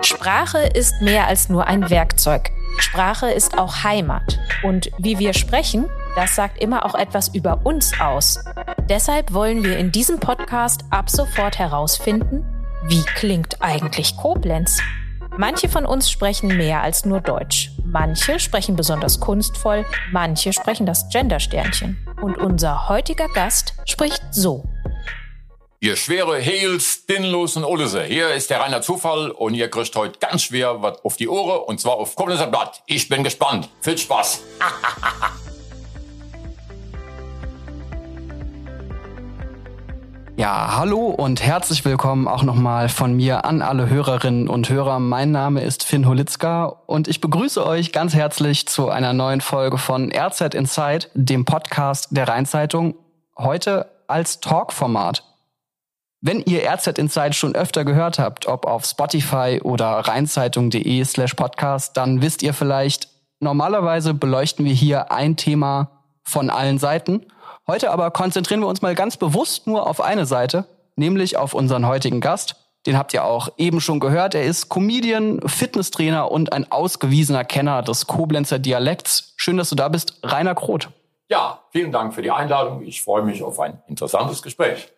Sprache ist mehr als nur ein Werkzeug. Sprache ist auch Heimat. Und wie wir sprechen, das sagt immer auch etwas über uns aus. Deshalb wollen wir in diesem Podcast ab sofort herausfinden, wie klingt eigentlich Koblenz? Manche von uns sprechen mehr als nur Deutsch. Manche sprechen besonders kunstvoll, manche sprechen das Gendersternchen. Und unser heutiger Gast spricht so. Ihr schwere Heels, Dinlos und. Hier ist der reiner Zufall und ihr kriegt heute ganz schwer was auf die Ohren und zwar auf Koblenzer Blatt. Ich bin gespannt. Viel Spaß. Ja, hallo und herzlich willkommen auch nochmal von mir an alle Hörerinnen und Hörer. Mein Name ist Finn Holitzka und ich begrüße euch ganz herzlich zu einer neuen Folge von RZ Inside, dem Podcast der Rheinzeitung, heute als Talkformat. Wenn ihr RZ Inside schon öfter gehört habt, ob auf Spotify oder rheinzeitung.de slash podcast, dann wisst ihr vielleicht, normalerweise beleuchten wir hier ein Thema von allen Seiten Heute aber konzentrieren wir uns mal ganz bewusst nur auf eine Seite, nämlich auf unseren heutigen Gast. Den habt ihr auch eben schon gehört. Er ist Comedian, Fitnesstrainer und ein ausgewiesener Kenner des Koblenzer Dialekts. Schön, dass du da bist, Rainer Kroth. Ja, vielen Dank für die Einladung. Ich freue mich auf ein interessantes Gespräch.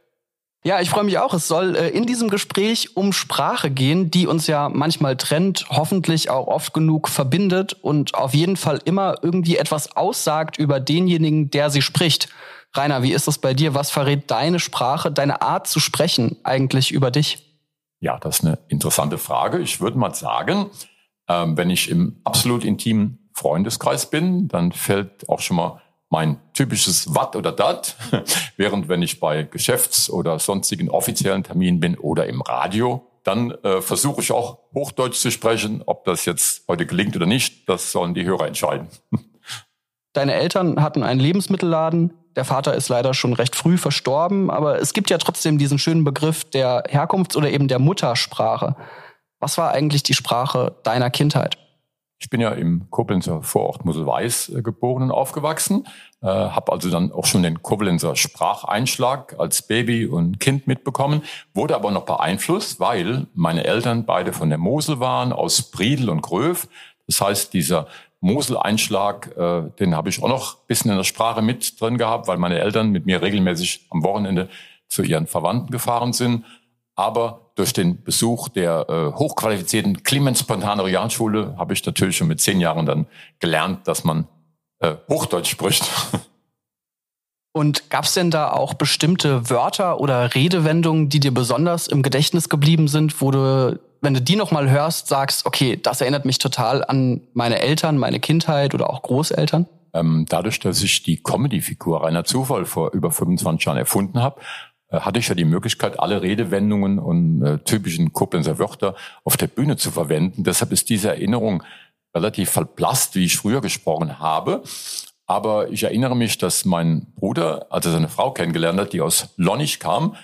Ja, ich freue mich auch. Es soll äh, in diesem Gespräch um Sprache gehen, die uns ja manchmal trennt, hoffentlich auch oft genug verbindet und auf jeden Fall immer irgendwie etwas aussagt über denjenigen, der sie spricht. Rainer, wie ist das bei dir? Was verrät deine Sprache, deine Art zu sprechen eigentlich über dich? Ja, das ist eine interessante Frage. Ich würde mal sagen, ähm, wenn ich im absolut intimen Freundeskreis bin, dann fällt auch schon mal mein typisches Wat oder Dat. Während wenn ich bei Geschäfts- oder sonstigen offiziellen Terminen bin oder im Radio, dann äh, versuche ich auch Hochdeutsch zu sprechen. Ob das jetzt heute gelingt oder nicht, das sollen die Hörer entscheiden. Deine Eltern hatten einen Lebensmittelladen. Der Vater ist leider schon recht früh verstorben, aber es gibt ja trotzdem diesen schönen Begriff der Herkunfts- oder eben der Muttersprache. Was war eigentlich die Sprache deiner Kindheit? Ich bin ja im Koblenzer Vorort Moselweiß äh, geboren und aufgewachsen, äh, habe also dann auch schon den Koblenzer Spracheinschlag als Baby und Kind mitbekommen, wurde aber noch beeinflusst, weil meine Eltern beide von der Mosel waren, aus Briedel und Gröf. Das heißt, dieser Mosel-Einschlag, äh, den habe ich auch noch ein bisschen in der Sprache mit drin gehabt, weil meine Eltern mit mir regelmäßig am Wochenende zu ihren Verwandten gefahren sind. Aber durch den Besuch der äh, hochqualifizierten Clemens Spontane Realschule habe ich natürlich schon mit zehn Jahren dann gelernt, dass man äh, Hochdeutsch spricht. Und gab es denn da auch bestimmte Wörter oder Redewendungen, die dir besonders im Gedächtnis geblieben sind, wo du wenn du die nochmal hörst, sagst, okay, das erinnert mich total an meine Eltern, meine Kindheit oder auch Großeltern? Ähm, dadurch, dass ich die Comedy-Figur Rainer Zufall vor über 25 Jahren erfunden habe, hatte ich ja die Möglichkeit, alle Redewendungen und äh, typischen Koblenzer Wörter auf der Bühne zu verwenden. Deshalb ist diese Erinnerung relativ verblasst, wie ich früher gesprochen habe. Aber ich erinnere mich, dass mein Bruder, als er seine Frau kennengelernt hat, die aus Lonnich kam,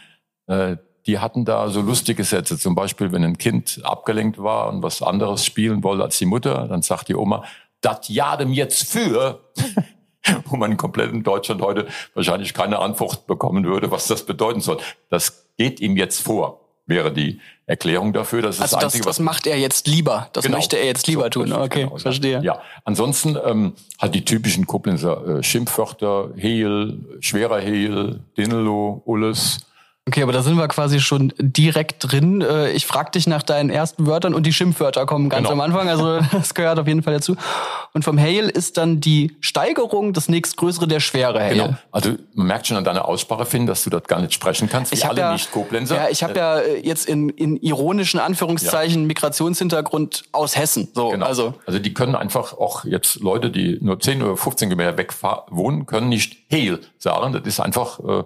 äh, die hatten da so lustige Sätze. Zum Beispiel, wenn ein Kind abgelenkt war und was anderes spielen wollte als die Mutter, dann sagt die Oma, das jadem jetzt für, wo man komplett in Deutschland heute wahrscheinlich keine Antwort bekommen würde, was das bedeuten soll. Das geht ihm jetzt vor, wäre die Erklärung dafür. Das ist also das, Einzige, das macht er jetzt lieber. Das genau. möchte er jetzt lieber so, tun. Okay, genau, verstehe. Ja, ansonsten ähm, halt die typischen Koblenzer äh, Schimpfwörter, Hehl, schwerer Hehl, Dinelo, Ulles, Okay, aber da sind wir quasi schon direkt drin. Äh, ich frage dich nach deinen ersten Wörtern und die Schimpfwörter kommen ganz genau. am Anfang. Also das gehört auf jeden Fall dazu. Und vom Hail ist dann die Steigerung das nächstgrößere der schwere Hail. Genau. Also man merkt schon an deiner Aussprache, Finn, dass du dort gar nicht sprechen kannst, wie ich alle ja, Nicht-Koblenzer. Ja, ich habe ja äh, jetzt in, in ironischen Anführungszeichen ja. Migrationshintergrund aus Hessen. So, genau. also. also die können einfach auch jetzt Leute, die nur 10 oder 15 Kilometer weg wohnen, können nicht Hail sagen. Das ist einfach... Äh,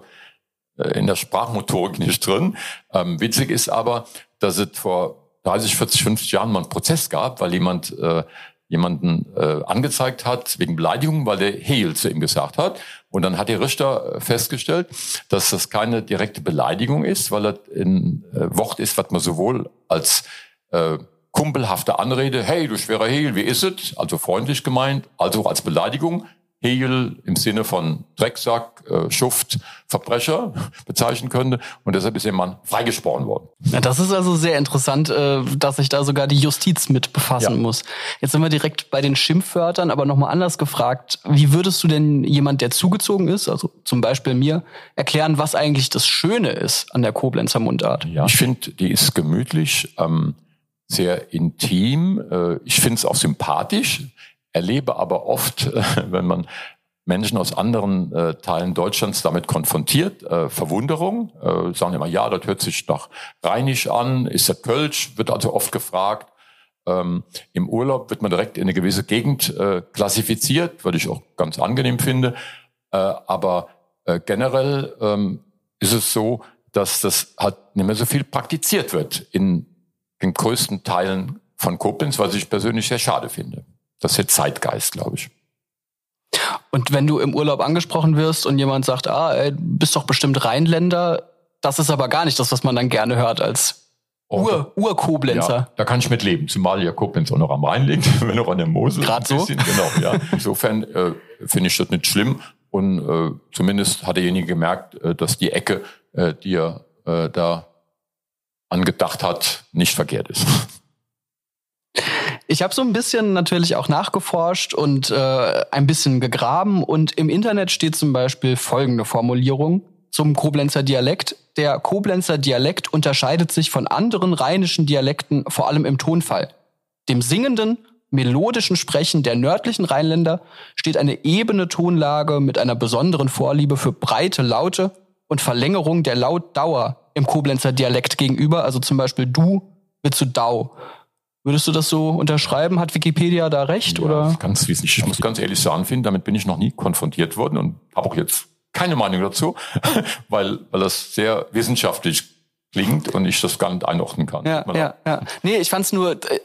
in der Sprachmotorik nicht drin. Ähm, witzig ist aber, dass es vor 30, 40, 50 Jahren mal einen Prozess gab, weil jemand äh, jemanden äh, angezeigt hat wegen Beleidigung, weil der Hehl zu ihm gesagt hat. Und dann hat der Richter äh, festgestellt, dass das keine direkte Beleidigung ist, weil das ein äh, Wort ist, was man sowohl als äh, kumpelhafte Anrede, hey, du schwerer Hehl, wie ist es? Also freundlich gemeint, also auch als Beleidigung, Hegel im Sinne von Drecksack, äh, Schuft, Verbrecher bezeichnen könnte. Und deshalb ist der Mann freigesprochen worden. Ja, das ist also sehr interessant, äh, dass sich da sogar die Justiz mit befassen ja. muss. Jetzt sind wir direkt bei den Schimpfwörtern, aber nochmal anders gefragt. Wie würdest du denn jemand, der zugezogen ist, also zum Beispiel mir, erklären, was eigentlich das Schöne ist an der Koblenzer Mundart? Ja, ich finde, die ist gemütlich, ähm, sehr intim. Äh, ich finde es auch sympathisch erlebe aber oft, wenn man Menschen aus anderen äh, Teilen Deutschlands damit konfrontiert, äh, Verwunderung, äh, sagen immer, ja, das hört sich nach Rheinisch an, ist das Kölsch, wird also oft gefragt. Ähm, Im Urlaub wird man direkt in eine gewisse Gegend äh, klassifiziert, was ich auch ganz angenehm finde. Äh, aber äh, generell ähm, ist es so, dass das halt nicht mehr so viel praktiziert wird in den größten Teilen von Koblenz, was ich persönlich sehr schade finde. Das ist jetzt Zeitgeist, glaube ich. Und wenn du im Urlaub angesprochen wirst und jemand sagt, ah, ey, bist doch bestimmt Rheinländer, das ist aber gar nicht das, was man dann gerne hört als oh, Ur, Ur-Koblenzer. Ja, da kann ich mit leben, zumal ja Koblenz auch noch am Rhein liegt, wenn noch an der Mosel. Gerade so? Genau, ja. Insofern äh, finde ich das nicht schlimm. Und äh, zumindest hat derjenige gemerkt, äh, dass die Ecke, äh, die er äh, da angedacht hat, nicht verkehrt ist. Ich habe so ein bisschen natürlich auch nachgeforscht und äh, ein bisschen gegraben und im Internet steht zum Beispiel folgende Formulierung zum Koblenzer Dialekt. Der Koblenzer Dialekt unterscheidet sich von anderen rheinischen Dialekten vor allem im Tonfall. Dem singenden, melodischen Sprechen der nördlichen Rheinländer steht eine ebene Tonlage mit einer besonderen Vorliebe für breite Laute und Verlängerung der Lautdauer im Koblenzer Dialekt gegenüber, also zum Beispiel du wird zu dau. Würdest du das so unterschreiben? Hat Wikipedia da recht? Ja, oder? Ganz wesentlich. Ich muss ganz ehrlich sagen, finden, damit bin ich noch nie konfrontiert worden und habe auch jetzt keine Meinung dazu, weil, weil das sehr wissenschaftlich klingt und ich das gar nicht einordnen kann. Ja, ja, ja. Nee, ich fand es nur, äh,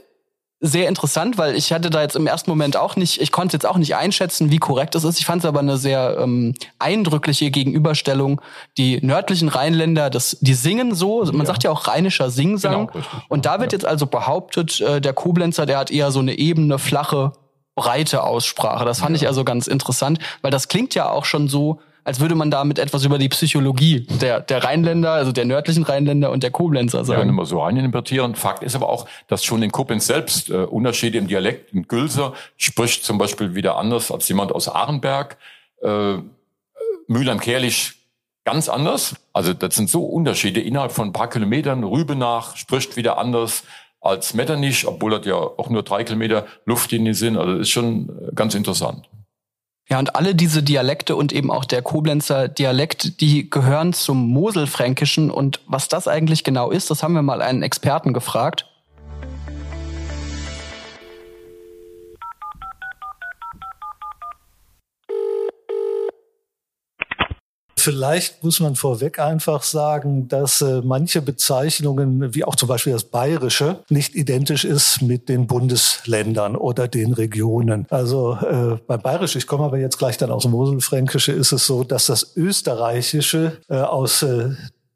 sehr interessant, weil ich hatte da jetzt im ersten Moment auch nicht, ich konnte jetzt auch nicht einschätzen, wie korrekt es ist. Ich fand es aber eine sehr ähm, eindrückliche Gegenüberstellung. Die nördlichen Rheinländer, das, die singen so, man ja. sagt ja auch rheinischer Singsang. Genau, und da wird ja. jetzt also behauptet, äh, der Koblenzer, der hat eher so eine ebene, flache, breite Aussprache. Das fand ja. ich also ganz interessant, weil das klingt ja auch schon so, als würde man damit etwas über die Psychologie der, der Rheinländer, also der nördlichen Rheinländer und der Koblenzer sagen. Ja, immer so reininterpretieren. Fakt ist aber auch, dass schon in Koblenz selbst äh, Unterschiede im Dialekt, ein Gülser spricht zum Beispiel wieder anders als jemand aus Arenberg. Äh, Mühlheim-Kerlich ganz anders. Also das sind so Unterschiede innerhalb von ein paar Kilometern. Rübenach spricht wieder anders als Metternich, obwohl das ja auch nur drei Kilometer Luftlinie sind. Also das ist schon äh, ganz interessant. Ja, und alle diese Dialekte und eben auch der Koblenzer Dialekt, die gehören zum Moselfränkischen. Und was das eigentlich genau ist, das haben wir mal einen Experten gefragt. Vielleicht muss man vorweg einfach sagen, dass äh, manche Bezeichnungen, wie auch zum Beispiel das Bayerische, nicht identisch ist mit den Bundesländern oder den Regionen. Also äh, beim Bayerisch, ich komme aber jetzt gleich dann aus dem Moselfränkische, ist es so, dass das Österreichische äh, aus äh,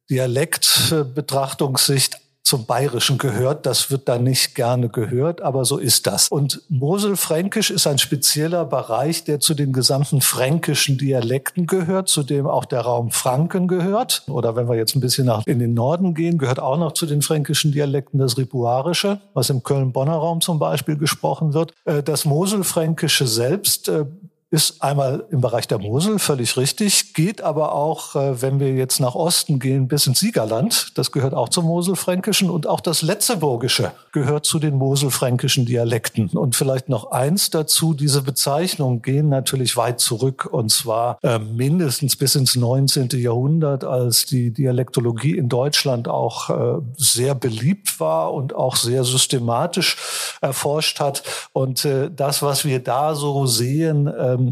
Dialektbetrachtungssicht zum Bayerischen gehört. Das wird da nicht gerne gehört, aber so ist das. Und Moselfränkisch ist ein spezieller Bereich, der zu den gesamten fränkischen Dialekten gehört, zu dem auch der Raum Franken gehört. Oder wenn wir jetzt ein bisschen nach in den Norden gehen, gehört auch noch zu den fränkischen Dialekten das Ripuarische, was im Köln-Bonner Raum zum Beispiel gesprochen wird. Äh, das Moselfränkische selbst äh, ist einmal im Bereich der Mosel völlig richtig, geht aber auch, äh, wenn wir jetzt nach Osten gehen, bis ins Siegerland. Das gehört auch zum Moselfränkischen und auch das Letzeburgische gehört zu den Moselfränkischen Dialekten. Und vielleicht noch eins dazu, diese Bezeichnungen gehen natürlich weit zurück und zwar äh, mindestens bis ins 19. Jahrhundert, als die Dialektologie in Deutschland auch äh, sehr beliebt war und auch sehr systematisch erforscht hat. Und äh, das, was wir da so sehen, ähm,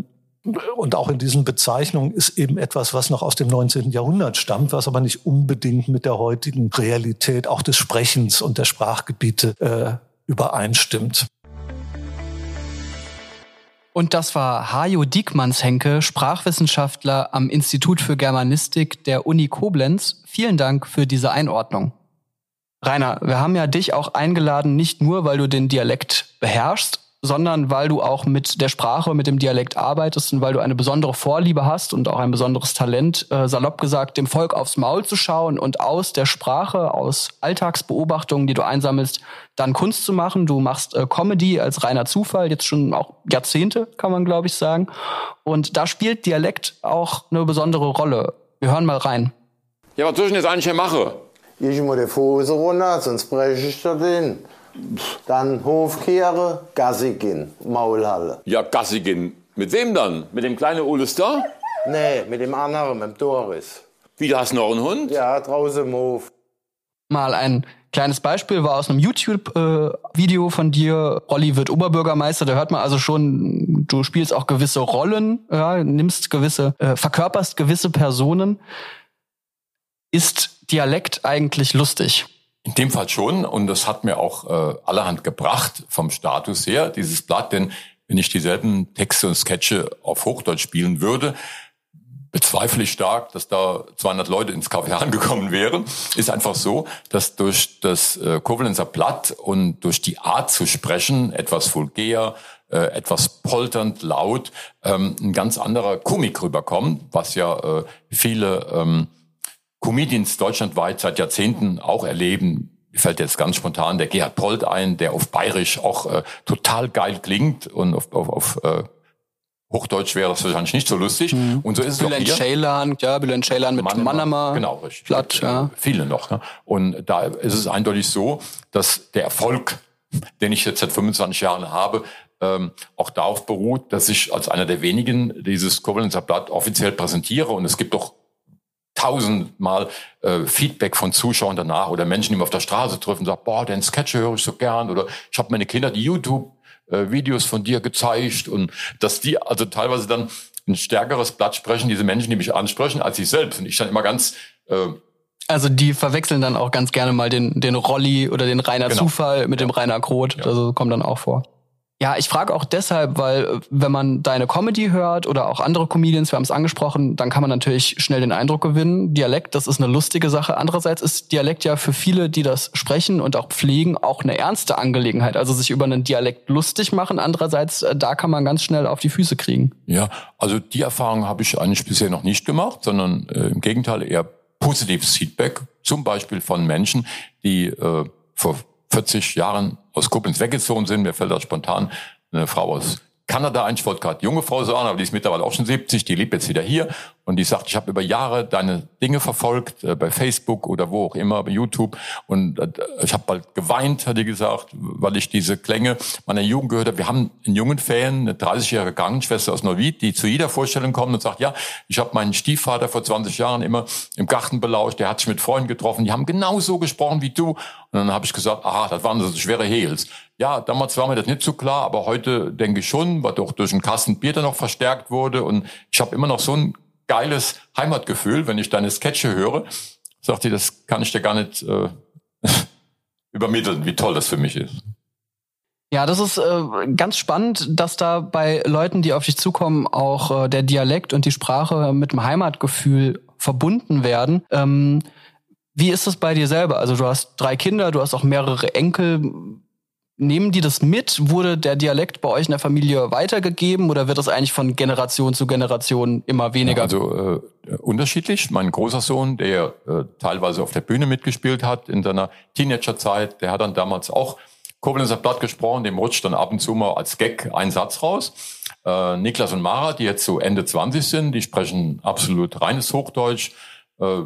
und auch in diesen Bezeichnungen ist eben etwas, was noch aus dem 19. Jahrhundert stammt, was aber nicht unbedingt mit der heutigen Realität auch des Sprechens und der Sprachgebiete äh, übereinstimmt. Und das war Hajo Diekmannshenke, Sprachwissenschaftler am Institut für Germanistik der Uni Koblenz. Vielen Dank für diese Einordnung. Rainer, wir haben ja dich auch eingeladen, nicht nur, weil du den Dialekt beherrschst, sondern weil du auch mit der Sprache, mit dem Dialekt arbeitest und weil du eine besondere Vorliebe hast und auch ein besonderes Talent, äh, salopp gesagt, dem Volk aufs Maul zu schauen und aus der Sprache, aus Alltagsbeobachtungen, die du einsammelst, dann Kunst zu machen. Du machst äh, Comedy als reiner Zufall, jetzt schon auch Jahrzehnte, kann man glaube ich sagen. Und da spielt Dialekt auch eine besondere Rolle. Wir hören mal rein. Ja, was soll ich denn jetzt eigentlich hier machen? Ich muss die Hose runter, sonst breche ich da den. Dann Hofkehre, Gassi gehen, Maulhalle. Ja, Gassi gehen. Mit wem dann? Mit dem kleinen Ole Star? Nee, mit dem anderen, mit dem Doris. Wie, du hast noch einen Hund? Ja, draußen im Hof. Mal ein kleines Beispiel war aus einem YouTube-Video äh, von dir. Rolli wird Oberbürgermeister. Da hört man also schon, du spielst auch gewisse Rollen, ja, nimmst gewisse, äh, verkörperst gewisse Personen. Ist Dialekt eigentlich lustig? In dem Fall schon und das hat mir auch äh, allerhand gebracht vom Status her, dieses Blatt, denn wenn ich dieselben Texte und Sketche auf Hochdeutsch spielen würde, bezweifle ich stark, dass da 200 Leute ins Café angekommen wären. Ist einfach so, dass durch das äh, Koblenzer Blatt und durch die Art zu sprechen, etwas vulgär, äh, etwas polternd, laut, ähm, ein ganz anderer Komik rüberkommt, was ja äh, viele ähm, Comedians deutschlandweit seit Jahrzehnten auch erleben. Mir fällt jetzt ganz spontan der Gerhard Polt ein, der auf Bayerisch auch äh, total geil klingt und auf, auf, auf äh, Hochdeutsch wäre das wahrscheinlich nicht so lustig. Mhm. Und so ist es Bülent auch hier. Ceylan, ja, Bülent Ceylan mit Manama. Genau, richtig. Platt, ja. Viele noch. Ne? Und da ist es eindeutig so, dass der Erfolg, den ich jetzt seit 25 Jahren habe, ähm, auch darauf beruht, dass ich als einer der wenigen dieses Koblenzer Blatt offiziell präsentiere. Und es gibt doch tausendmal äh, Feedback von Zuschauern danach oder Menschen, die mir auf der Straße treffen und sagen, boah, den Sketch höre ich so gern oder ich habe meine Kinder die YouTube äh, Videos von dir gezeigt und dass die also teilweise dann ein stärkeres Blatt sprechen, diese Menschen, die mich ansprechen, als ich selbst. Und ich dann immer ganz äh, also die verwechseln dann auch ganz gerne mal den, den Rolli oder den Rainer genau. Zufall mit dem Rainer Kroth. Ja. Also kommt dann auch vor. Ja, ich frage auch deshalb, weil äh, wenn man deine Comedy hört oder auch andere Comedians, wir haben es angesprochen, dann kann man natürlich schnell den Eindruck gewinnen, Dialekt, das ist eine lustige Sache. Andererseits ist Dialekt ja für viele, die das sprechen und auch pflegen, auch eine ernste Angelegenheit. Also sich über einen Dialekt lustig machen. Andererseits, äh, da kann man ganz schnell auf die Füße kriegen. Ja, also die Erfahrung habe ich eigentlich bisher noch nicht gemacht, sondern äh, im Gegenteil eher positives Feedback, zum Beispiel von Menschen, die äh, vor 40 Jahren aus Koblenz weggezogen sind. Mir fällt da spontan eine Frau aus Kanada ein. Gerade junge Frau sagen, aber die ist mittlerweile auch schon 70. Die lebt jetzt wieder hier. Und die sagt, ich habe über Jahre deine Dinge verfolgt, äh, bei Facebook oder wo auch immer, bei YouTube. Und äh, ich habe bald geweint, hat die gesagt, weil ich diese Klänge meiner Jugend gehört habe. Wir haben in jungen Ferien eine 30-jährige Krankenschwester aus Neuwied, die zu jeder Vorstellung kommt und sagt, ja, ich habe meinen Stiefvater vor 20 Jahren immer im Garten belauscht, der hat sich mit Freunden getroffen, die haben genau so gesprochen wie du. Und dann habe ich gesagt, aha, das waren so schwere Heels. Ja, damals war mir das nicht so klar, aber heute denke ich schon, weil doch durch Kasten Bier dann noch verstärkt wurde. Und ich habe immer noch so ein geiles Heimatgefühl, wenn ich deine Sketche höre. Sagt die, das kann ich dir gar nicht äh, übermitteln, wie toll das für mich ist. Ja, das ist äh, ganz spannend, dass da bei Leuten, die auf dich zukommen, auch äh, der Dialekt und die Sprache mit dem Heimatgefühl verbunden werden. Ähm, wie ist das bei dir selber? Also du hast drei Kinder, du hast auch mehrere Enkel. Nehmen die das mit? Wurde der Dialekt bei euch in der Familie weitergegeben oder wird das eigentlich von Generation zu Generation immer weniger? Ja, also äh, unterschiedlich. Mein großer Sohn, der äh, teilweise auf der Bühne mitgespielt hat in seiner Teenagerzeit, der hat dann damals auch Koblenzer Blatt gesprochen, dem rutscht dann ab und zu mal als Gag ein Satz raus. Äh, Niklas und Mara, die jetzt so Ende 20 sind, die sprechen absolut reines Hochdeutsch, äh,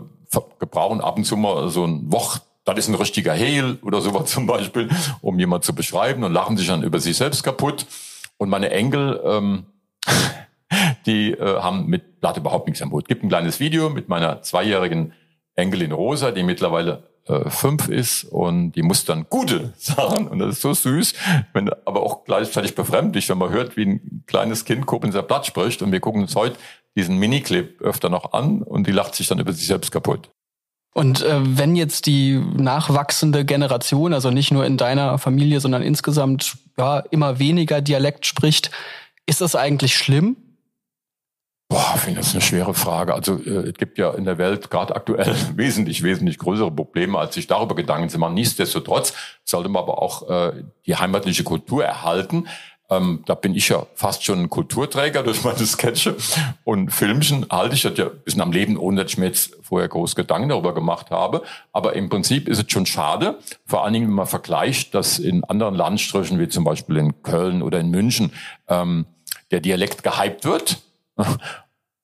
gebrauchen ab und zu mal so ein Wort das ist ein richtiger Hehl oder sowas zum Beispiel, um jemand zu beschreiben und lachen sich dann über sich selbst kaputt. Und meine Enkel, ähm, die äh, haben mit Blatt überhaupt nichts am Hut. Gibt ein kleines Video mit meiner zweijährigen Enkelin Rosa, die mittlerweile äh, fünf ist und die muss dann gute sagen und das ist so süß, wenn, aber auch gleichzeitig befremdlich, wenn man hört, wie ein kleines Kind Koblenzer Blatt spricht und wir gucken uns heute diesen Miniclip öfter noch an und die lacht sich dann über sich selbst kaputt. Und äh, wenn jetzt die nachwachsende Generation, also nicht nur in deiner Familie, sondern insgesamt ja immer weniger Dialekt spricht, ist das eigentlich schlimm? Boah, ich finde das eine schwere Frage. Also äh, es gibt ja in der Welt gerade aktuell wesentlich, wesentlich größere Probleme, als sich darüber Gedanken zu machen. Nichtsdestotrotz sollte man aber auch äh, die heimatliche Kultur erhalten. Ähm, da bin ich ja fast schon ein Kulturträger durch meine Sketche und Filmchen halte ich das ja ein bisschen am Leben, ohne dass ich mir jetzt vorher groß Gedanken darüber gemacht habe. Aber im Prinzip ist es schon schade, vor allen Dingen, wenn man vergleicht, dass in anderen Landstrichen, wie zum Beispiel in Köln oder in München, ähm, der Dialekt gehypt wird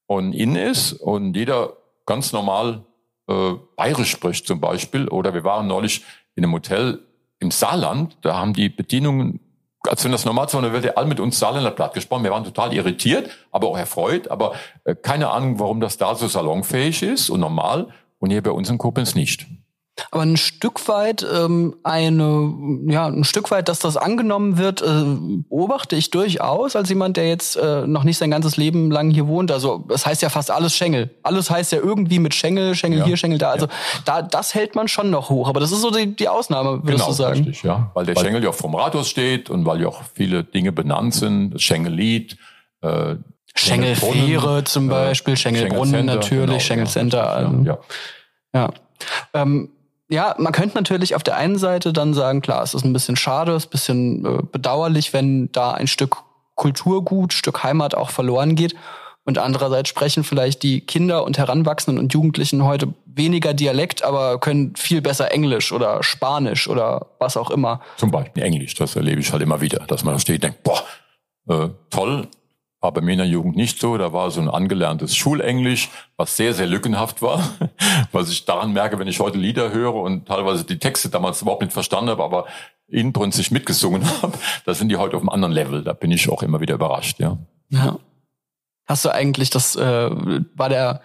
und in ist und jeder ganz normal äh, bayerisch spricht zum Beispiel. Oder wir waren neulich in einem Hotel im Saarland, da haben die Bedienungen als wenn das normal so eine Welt alle mit uns Saarländer platt gesprochen. Wir waren total irritiert, aber auch erfreut, aber äh, keine Ahnung, warum das da so salonfähig ist und normal und hier bei uns in Koblenz nicht. Aber ein Stück weit ähm, eine, ja, ein Stück weit, dass das angenommen wird, äh, beobachte ich durchaus als jemand, der jetzt äh, noch nicht sein ganzes Leben lang hier wohnt. Also es heißt ja fast alles Schengel. Alles heißt ja irgendwie mit Schengel, Schengel ja. hier, Schengel da. Also ja. da, das hält man schon noch hoch. Aber das ist so die, die Ausnahme, würdest genau, du sagen? Richtig, ja. Weil der weil Schengel ja auch vom Rathaus steht und weil ja auch viele Dinge benannt sind. Das Schengellied, äh, Schengelfähre zum äh, Beispiel, Schengelbrunnen natürlich, genau, Schengelcenter. Also, ja. ja. Ähm, ja, man könnte natürlich auf der einen Seite dann sagen, klar, es ist ein bisschen schade, es ist ein bisschen äh, bedauerlich, wenn da ein Stück Kulturgut, Stück Heimat auch verloren geht. Und andererseits sprechen vielleicht die Kinder und Heranwachsenden und Jugendlichen heute weniger Dialekt, aber können viel besser Englisch oder Spanisch oder was auch immer. Zum Beispiel Englisch, das erlebe ich halt immer wieder, dass man da steht und denkt, boah, äh, toll, war bei mir in der Jugend nicht so. Da war so ein angelerntes Schulenglisch, was sehr, sehr lückenhaft war. Was ich daran merke, wenn ich heute Lieder höre und teilweise die Texte damals überhaupt nicht verstanden habe, aber inbrünstig mitgesungen habe, da sind die heute auf einem anderen Level. Da bin ich auch immer wieder überrascht, ja. Ja. Hast du eigentlich das, äh, war der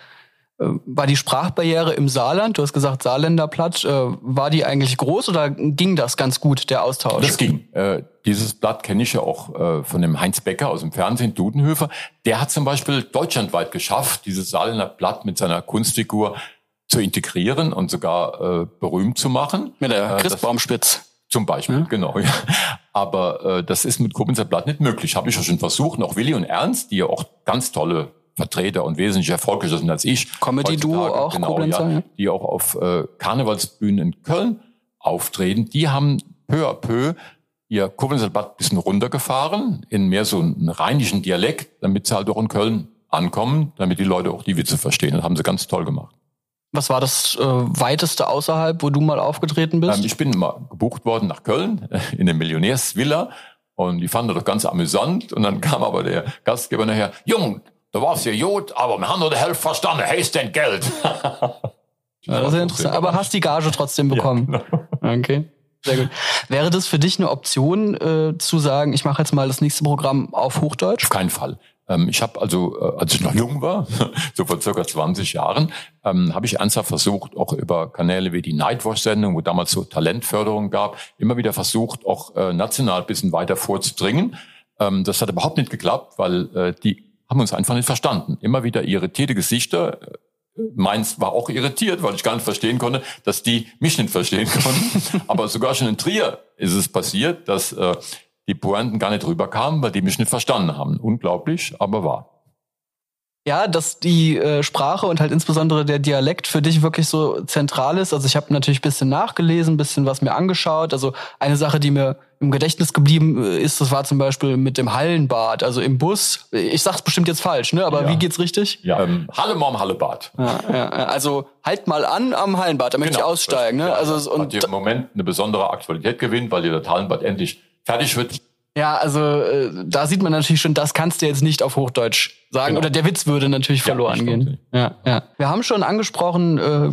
war die Sprachbarriere im Saarland, du hast gesagt Saarländerplatt, äh, war die eigentlich groß oder ging das ganz gut, der Austausch? Das ging. Äh, dieses Blatt kenne ich ja auch äh, von dem Heinz Becker aus dem Fernsehen, Dudenhöfer. Der hat zum Beispiel deutschlandweit geschafft, dieses Saarländer Blatt mit seiner Kunstfigur zu integrieren und sogar äh, berühmt zu machen. Mit der äh, Christbaumspitz. Zum Beispiel, ja. genau. Ja. Aber äh, das ist mit Koblenzer Blatt nicht möglich. Habe ich ja schon versucht. Auch Willi und Ernst, die ja auch ganz tolle Vertreter und wesentlich erfolgreicher sind als ich. Comedy-Duo auch, genau, Koblenzer, ja, die auch auf äh, Karnevalsbühnen in Köln auftreten. Die haben peu à peu ihr Koblenzer Bad bisschen runtergefahren in mehr so einen rheinischen Dialekt, damit sie halt auch in Köln ankommen, damit die Leute auch die Witze verstehen. Das haben sie ganz toll gemacht. Was war das äh, weiteste außerhalb, wo du mal aufgetreten bist? Ähm, ich bin mal gebucht worden nach Köln in der Millionärsvilla und die fanden das ganz amüsant und dann kam aber der Gastgeber nachher, Jung, da war's ja gut, aber wir haben nur die Hälfte verstanden. Heißt denn Geld? ja, das ist ja interessant. Aber hast die Gage trotzdem bekommen. Ja, genau. Okay. Sehr gut. Wäre das für dich eine Option, äh, zu sagen, ich mache jetzt mal das nächste Programm auf Hochdeutsch? Auf keinen Fall. Ähm, ich habe also, äh, als ich noch jung war, so vor circa 20 Jahren, ähm, habe ich ernsthaft versucht, auch über Kanäle wie die Nightwatch-Sendung, wo damals so Talentförderung gab, immer wieder versucht, auch äh, national ein bisschen weiter vorzudringen. Ähm, das hat überhaupt nicht geklappt, weil äh, die haben uns einfach nicht verstanden. Immer wieder irritierte Gesichter. Meins war auch irritiert, weil ich gar nicht verstehen konnte, dass die mich nicht verstehen konnten. Aber sogar schon in Trier ist es passiert, dass äh, die Pointen gar nicht rüberkamen, weil die mich nicht verstanden haben. Unglaublich, aber wahr ja, dass die äh, Sprache und halt insbesondere der Dialekt für dich wirklich so zentral ist. Also ich habe natürlich bisschen nachgelesen, bisschen was mir angeschaut. Also eine Sache, die mir im Gedächtnis geblieben äh, ist, das war zum Beispiel mit dem Hallenbad, also im Bus. Ich sag's bestimmt jetzt falsch, ne? Aber ja. wie geht's richtig? Ja, ähm, Halle Mom Hallebad. Ja, ja, also halt mal an am Hallenbad, da möchte genau, ich aussteigen. Ne? Also und hat im Moment eine besondere Aktualität gewinnt, weil das Hallenbad endlich fertig wird. Ja, also äh, da sieht man natürlich schon, das kannst du jetzt nicht auf Hochdeutsch sagen. Genau. Oder der Witz würde natürlich verloren ja, gehen. Ja, ja. Wir haben schon angesprochen, äh,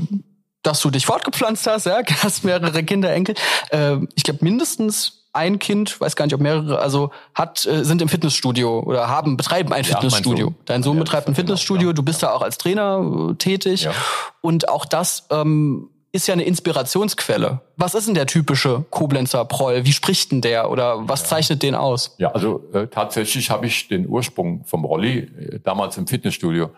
dass du dich fortgepflanzt hast, ja, hast mehrere Kinder, Enkel. Äh, ich glaube mindestens ein Kind, weiß gar nicht, ob mehrere, also hat äh, sind im Fitnessstudio oder haben betreiben ein ja, Fitnessstudio. Dein Sohn ja, betreibt ein Fitnessstudio, du bist da auch als Trainer äh, tätig ja. und auch das ähm, ist ja eine Inspirationsquelle. Was ist denn der typische Koblenzer Proll? Wie spricht denn der oder was ja. zeichnet den aus? Ja, also äh, tatsächlich habe ich den Ursprung vom Rolli äh, damals im Fitnessstudio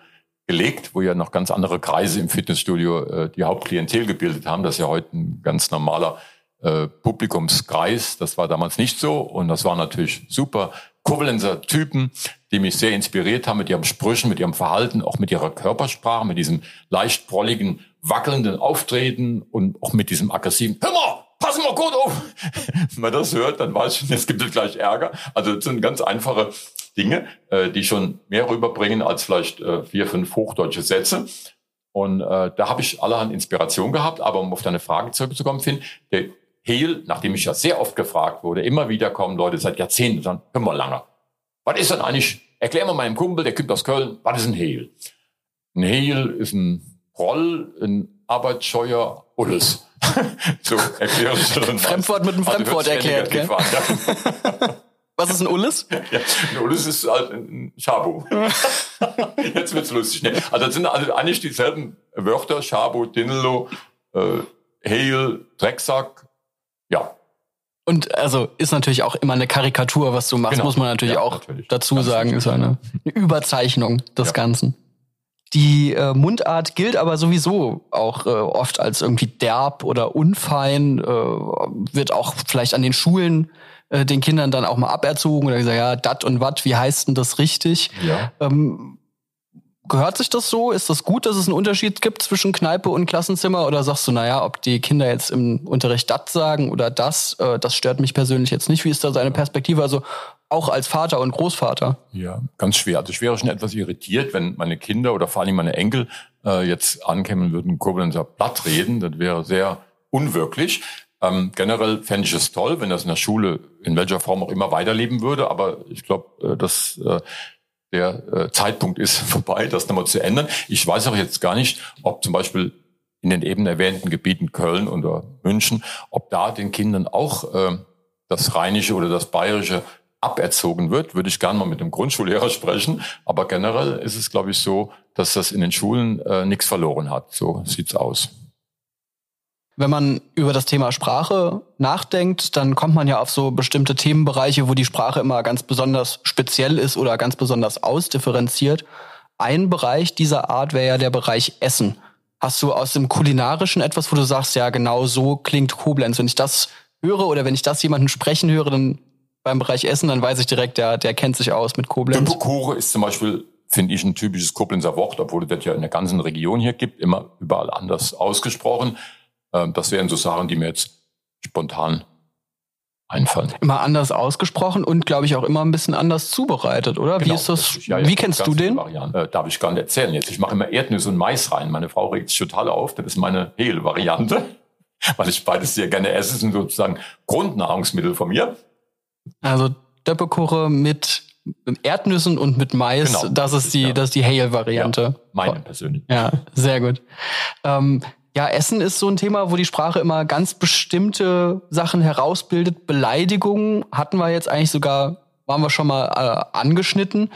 gelegt, wo ja noch ganz andere Kreise im Fitnessstudio äh, die Hauptklientel gebildet haben. Das ist ja heute ein ganz normaler äh, Publikumskreis. Das war damals nicht so und das war natürlich super. Koblenzer Typen, die mich sehr inspiriert haben mit ihren Sprüchen, mit ihrem Verhalten, auch mit ihrer Körpersprache, mit diesem leicht prolligen wackelnden Auftreten und auch mit diesem aggressiven, hör mal, pass mal gut auf. Wenn man das hört, dann weiß ich, es gibt jetzt gleich Ärger. Also das sind ganz einfache Dinge, äh, die schon mehr rüberbringen als vielleicht äh, vier, fünf hochdeutsche Sätze. Und äh, da habe ich allerhand Inspiration gehabt. Aber um auf deine Frage zurückzukommen, Finn, der Hehl, nachdem ich ja sehr oft gefragt wurde, immer wieder kommen Leute seit Jahrzehnten, dann hör mal lange. Was ist denn eigentlich, erklär mal meinem Kumpel, der kommt aus Köln, was ist ein Hehl? Ein Hehl ist ein Roll, ein arbeitsscheuer Ulles. so dann Fremdwort mit einem also Fremdwort also erklärt, gell? An, Was ist ein Ulles? Ja, ein Ulles ist halt ein Schabo. Jetzt wird's lustig. Ne? Also das sind also eigentlich dieselben Wörter, Schabo, Dinelo, äh, Heil, Drecksack, ja. Und also ist natürlich auch immer eine Karikatur, was du machst, genau. muss man natürlich ja, auch natürlich. dazu Ganz sagen, ist eine, eine Überzeichnung des ja. Ganzen. Die äh, Mundart gilt aber sowieso auch äh, oft als irgendwie derb oder unfein, äh, wird auch vielleicht an den Schulen äh, den Kindern dann auch mal aberzogen oder gesagt, ja, dat und wat, wie heißt denn das richtig? Ja. Ähm, gehört sich das so? Ist das gut, dass es einen Unterschied gibt zwischen Kneipe und Klassenzimmer? Oder sagst du, naja, ob die Kinder jetzt im Unterricht dat sagen oder das, äh, das stört mich persönlich jetzt nicht. Wie ist da seine Perspektive? Also auch als Vater und Großvater? Ja, ganz schwer. Also ich wäre schon etwas irritiert, wenn meine Kinder oder vor allem meine Enkel äh, jetzt ankämen würden, Koblenzer Blatt reden. Das wäre sehr unwirklich. Ähm, generell fände ich es toll, wenn das in der Schule in welcher Form auch immer weiterleben würde. Aber ich glaube, äh, dass äh, der äh, Zeitpunkt ist vorbei, das nochmal zu ändern. Ich weiß auch jetzt gar nicht, ob zum Beispiel in den eben erwähnten Gebieten Köln oder München, ob da den Kindern auch äh, das Rheinische oder das Bayerische aberzogen wird, würde ich gerne mal mit dem Grundschullehrer sprechen. Aber generell ist es, glaube ich, so, dass das in den Schulen äh, nichts verloren hat. So sieht's aus. Wenn man über das Thema Sprache nachdenkt, dann kommt man ja auf so bestimmte Themenbereiche, wo die Sprache immer ganz besonders speziell ist oder ganz besonders ausdifferenziert. Ein Bereich dieser Art wäre ja der Bereich Essen. Hast du aus dem Kulinarischen etwas, wo du sagst, ja, genau so klingt Koblenz. Wenn ich das höre oder wenn ich das jemanden sprechen höre, dann beim Bereich Essen, dann weiß ich direkt, der, der kennt sich aus mit Koblenz. Düppelkuche ist zum Beispiel, finde ich, ein typisches Koblenzer Wort, obwohl es das ja in der ganzen Region hier gibt, immer überall anders ausgesprochen. Ähm, das wären so Sachen, die mir jetzt spontan einfallen. Immer anders ausgesprochen und glaube ich auch immer ein bisschen anders zubereitet, oder? Genau, wie ist das? das ja, wie kennst du den? Äh, darf ich gar nicht erzählen jetzt. Ich mache immer Erdnüsse und Mais rein. Meine Frau regt sich total auf. Das ist meine Hehl-Variante, weil ich beides sehr gerne esse. Das sind sozusagen Grundnahrungsmittel von mir. Also Döppekuche mit Erdnüssen und mit Mais, genau, das ist die, ja. das ist die Hale-Variante. Ja, meine persönlich. Ja, sehr gut. Ähm, ja, Essen ist so ein Thema, wo die Sprache immer ganz bestimmte Sachen herausbildet. Beleidigungen hatten wir jetzt eigentlich sogar, waren wir schon mal äh, angeschnitten.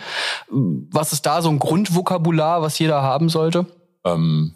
Was ist da so ein Grundvokabular, was jeder haben sollte? Ähm,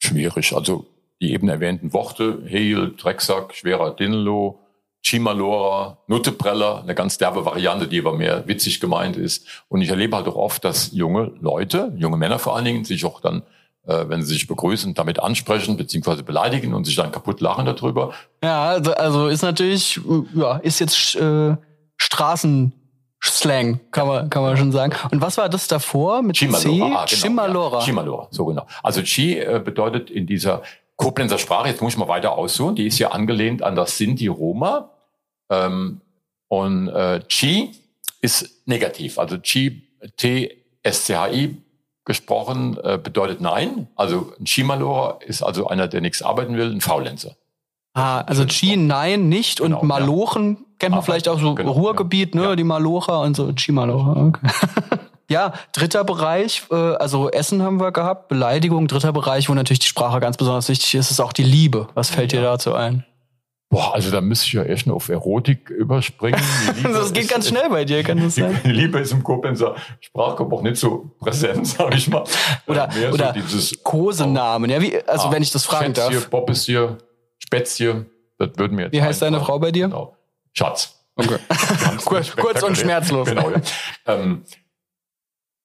schwierig. Also die eben erwähnten Worte, Heil, Drecksack, schwerer Dinelo, Chimalora, Nuttepreller, eine ganz derbe Variante, die aber mehr witzig gemeint ist. Und ich erlebe halt auch oft, dass junge Leute, junge Männer vor allen Dingen, sich auch dann, äh, wenn sie sich begrüßen, damit ansprechen beziehungsweise beleidigen und sich dann kaputt lachen darüber. Ja, also, also ist natürlich, ja, ist jetzt äh, Straßenslang, kann man, kann man schon sagen. Und was war das davor mit Chimalora, C? Ah, genau, Chimalora. Ja, Chimalora, so genau. Also Chi äh, bedeutet in dieser Koblenzer Sprache, jetzt muss ich mal weiter aussuchen, die ist ja angelehnt an das Sinti-Roma. Ähm, und äh, Chi ist negativ. Also Chi, T-S-C-H-I gesprochen, äh, bedeutet Nein. Also ein Chimalora ist also einer, der nichts arbeiten will, ein Faulenzer. Ah, also Chi Nein nicht und genau, Malochen ja. kennt man Aber, vielleicht auch so genau, Ruhrgebiet, ne, ja. die Malocher und so Chimalora. Okay. Ja, dritter Bereich, äh, also Essen haben wir gehabt, Beleidigung, dritter Bereich, wo natürlich die Sprache ganz besonders wichtig ist, ist auch die Liebe. Was fällt ja. dir dazu ein? Boah, also da müsste ich ja echt noch auf Erotik überspringen. das geht ist, ganz schnell bei dir, kann das sein? Die Liebe ist im Koblenzer Sprachgebrauch nicht so präsent, sag ich mal. Oder, Mehr oder so dieses, Kosenamen, ja, wie, also ah, wenn ich das fragen Schätzchen, darf. Bob ist hier, Spätzchen, das würden mir jetzt Wie heißt deine Frau bei dir? Genau. Schatz. Okay. kurz, kurz und schmerzlos. Genau, ja. ähm,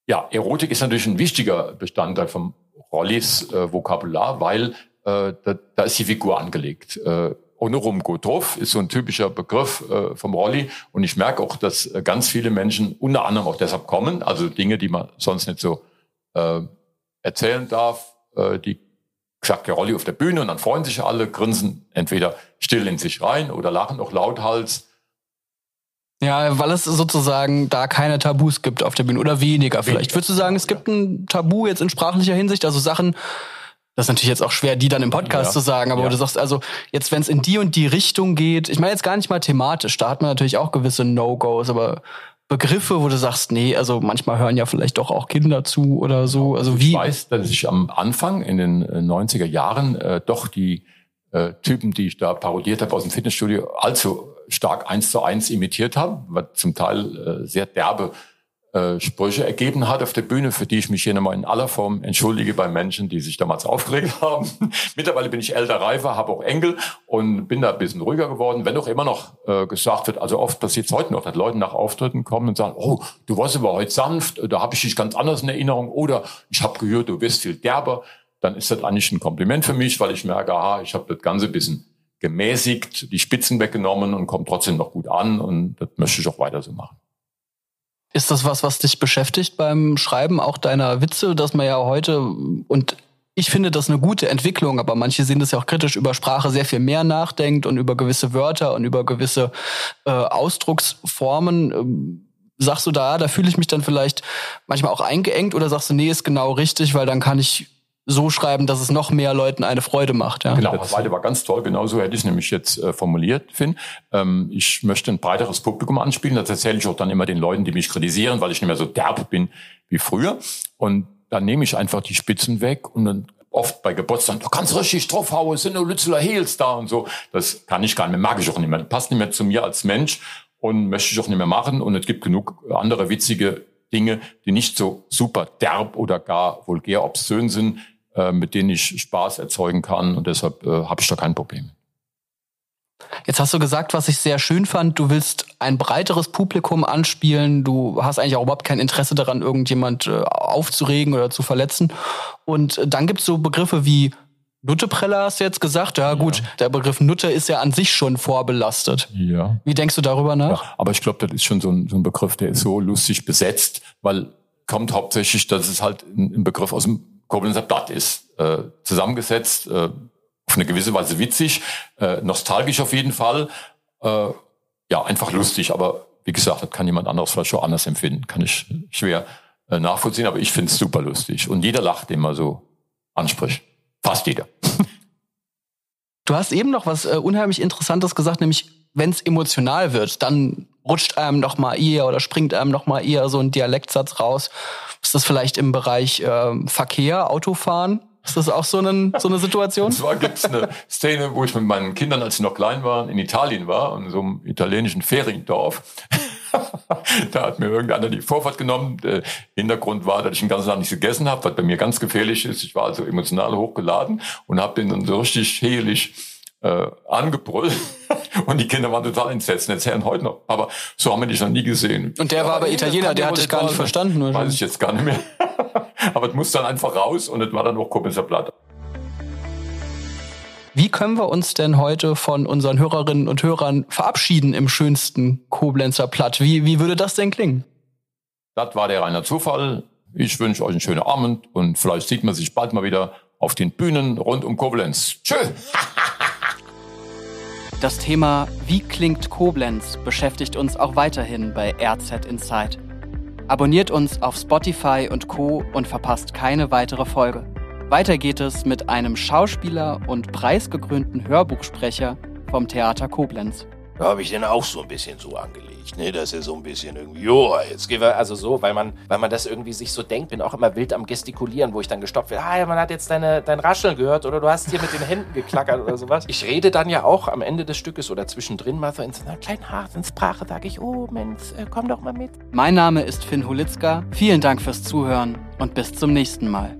ja, Erotik ist natürlich ein wichtiger Bestandteil vom Rollis äh, Vokabular, weil äh, da, da ist die Figur angelegt. Äh, Onorum Gotov ist so ein typischer Begriff äh, vom Rolli. Und ich merke auch, dass äh, ganz viele Menschen unter anderem auch deshalb kommen, also Dinge, die man sonst nicht so äh, erzählen darf, äh, die Quack-Gerolli auf der Bühne und dann freuen sich alle, grinsen entweder still in sich rein oder lachen auch lauthals. Ja, weil es sozusagen da keine Tabus gibt auf der Bühne oder weniger vielleicht. Weniger. Würdest du sagen, es gibt ein Tabu jetzt in sprachlicher Hinsicht, also Sachen, das ist natürlich jetzt auch schwer, die dann im Podcast ja. zu sagen, aber ja. du sagst also, jetzt wenn es in die und die Richtung geht, ich meine jetzt gar nicht mal thematisch, da hat man natürlich auch gewisse No-Gos, aber Begriffe, wo du sagst, nee, also manchmal hören ja vielleicht doch auch Kinder zu oder so. Also wie? Ich weiß, dass ich am Anfang in den 90er äh, Jahren äh, doch die äh, Typen, die ich da parodiert habe aus dem Fitnessstudio, allzu stark eins zu eins imitiert habe, was zum Teil äh, sehr derbe äh, Sprüche ergeben hat auf der Bühne, für die ich mich hier nochmal in aller Form entschuldige bei Menschen, die sich damals aufgeregt haben. Mittlerweile bin ich älter, reifer, habe auch Enkel und bin da ein bisschen ruhiger geworden, wenn auch immer noch äh, gesagt wird, also oft passiert es heute noch, dass Leute nach Auftritten kommen und sagen, oh, du warst aber heute sanft, da habe ich dich ganz anders in Erinnerung oder ich habe gehört, du wirst viel derber, dann ist das eigentlich ein Kompliment für mich, weil ich merke, aha, ich habe das Ganze ein bisschen gemäßigt, die Spitzen weggenommen und kommt trotzdem noch gut an und das möchte ich auch weiter so machen. Ist das was, was dich beschäftigt beim Schreiben auch deiner Witze, dass man ja heute und ich finde das eine gute Entwicklung, aber manche sehen das ja auch kritisch, über Sprache sehr viel mehr nachdenkt und über gewisse Wörter und über gewisse äh, Ausdrucksformen. Ähm, sagst du da, da fühle ich mich dann vielleicht manchmal auch eingeengt oder sagst du, nee, ist genau richtig, weil dann kann ich so schreiben, dass es noch mehr Leuten eine Freude macht. Ja. Genau, das zweite war ganz toll. Genauso hätte ich es nämlich jetzt äh, formuliert, Finn. Ähm, ich möchte ein breiteres Publikum anspielen. Das erzähle ich auch dann immer den Leuten, die mich kritisieren, weil ich nicht mehr so derb bin wie früher. Und dann nehme ich einfach die Spitzen weg und dann oft bei Geburtstagen, du kannst richtig draufhauen, es sind nur Lützeler Heels da und so. Das kann ich gar nicht mehr, mag ich auch nicht mehr. Das passt nicht mehr zu mir als Mensch und möchte ich auch nicht mehr machen. Und es gibt genug andere witzige Dinge, die nicht so super derb oder gar vulgär obszön sind, äh, mit denen ich Spaß erzeugen kann. Und deshalb äh, habe ich da kein Problem. Jetzt hast du gesagt, was ich sehr schön fand, du willst ein breiteres Publikum anspielen, du hast eigentlich auch überhaupt kein Interesse daran, irgendjemand äh, aufzuregen oder zu verletzen. Und dann gibt's so Begriffe wie Nuttepreller hast du jetzt gesagt. Ja, gut, der Begriff Nutte ist ja an sich schon vorbelastet. Ja. Wie denkst du darüber nach? Ja, aber ich glaube, das ist schon so ein, so ein, Begriff, der ist so lustig besetzt, weil kommt hauptsächlich, das ist halt ein Begriff aus dem Koblenzer Blatt ist. Äh, zusammengesetzt, äh, auf eine gewisse Weise witzig, äh, nostalgisch auf jeden Fall. Äh, ja, einfach lustig, aber wie gesagt, das kann jemand anderes vielleicht schon anders empfinden. Kann ich schwer äh, nachvollziehen, aber ich finde es super lustig. Und jeder lacht, den man so anspricht. Fast jeder. Du hast eben noch was äh, unheimlich Interessantes gesagt, nämlich wenn es emotional wird, dann rutscht einem noch mal eher oder springt einem noch mal eher so ein Dialektsatz raus. Ist das vielleicht im Bereich äh, Verkehr, Autofahren? Ist das auch so, eine, so eine Situation? Und zwar gibt es eine Szene, wo ich mit meinen Kindern, als sie noch klein waren, in Italien war, in so einem italienischen Feriendorf. da hat mir irgendeiner die Vorfahrt genommen. Der Hintergrund war, dass ich den ganzen Tag nichts gegessen habe, was bei mir ganz gefährlich ist. Ich war also emotional hochgeladen und habe den dann so richtig hehlig äh, angebrüllt. Und die Kinder waren total entsetzt, erzählen heute noch. Aber so haben wir dich noch nie gesehen. Und der war aber Italiener, der hat dich gar nicht verstanden. Oder? Weiß ich jetzt gar nicht mehr. aber es musste dann einfach raus und es war dann auch Koblenzer Platte. Wie können wir uns denn heute von unseren Hörerinnen und Hörern verabschieden im schönsten Koblenzer Platt? Wie, wie würde das denn klingen? Das war der reiner Zufall. Ich wünsche euch einen schönen Abend und vielleicht sieht man sich bald mal wieder auf den Bühnen rund um Koblenz. Tschüss! Das Thema Wie klingt Koblenz beschäftigt uns auch weiterhin bei RZ Inside. Abonniert uns auf Spotify und Co. und verpasst keine weitere Folge. Weiter geht es mit einem Schauspieler und preisgekrönten Hörbuchsprecher vom Theater Koblenz. Da habe ich den auch so ein bisschen so angelegt, ne? Dass er so ein bisschen irgendwie, joa, jetzt gehen wir, also so, weil man, weil man das irgendwie sich so denkt, bin auch immer wild am Gestikulieren, wo ich dann gestoppt werde. Ah, ja, man hat jetzt deine, dein Rascheln gehört oder du hast hier mit den Händen geklackert oder sowas. Ich rede dann ja auch am Ende des Stückes oder zwischendrin mal so in so einer kleinen Harsensprache, sage ich, oh Mensch, äh, komm doch mal mit. Mein Name ist Finn Holitzka. Vielen Dank fürs Zuhören und bis zum nächsten Mal.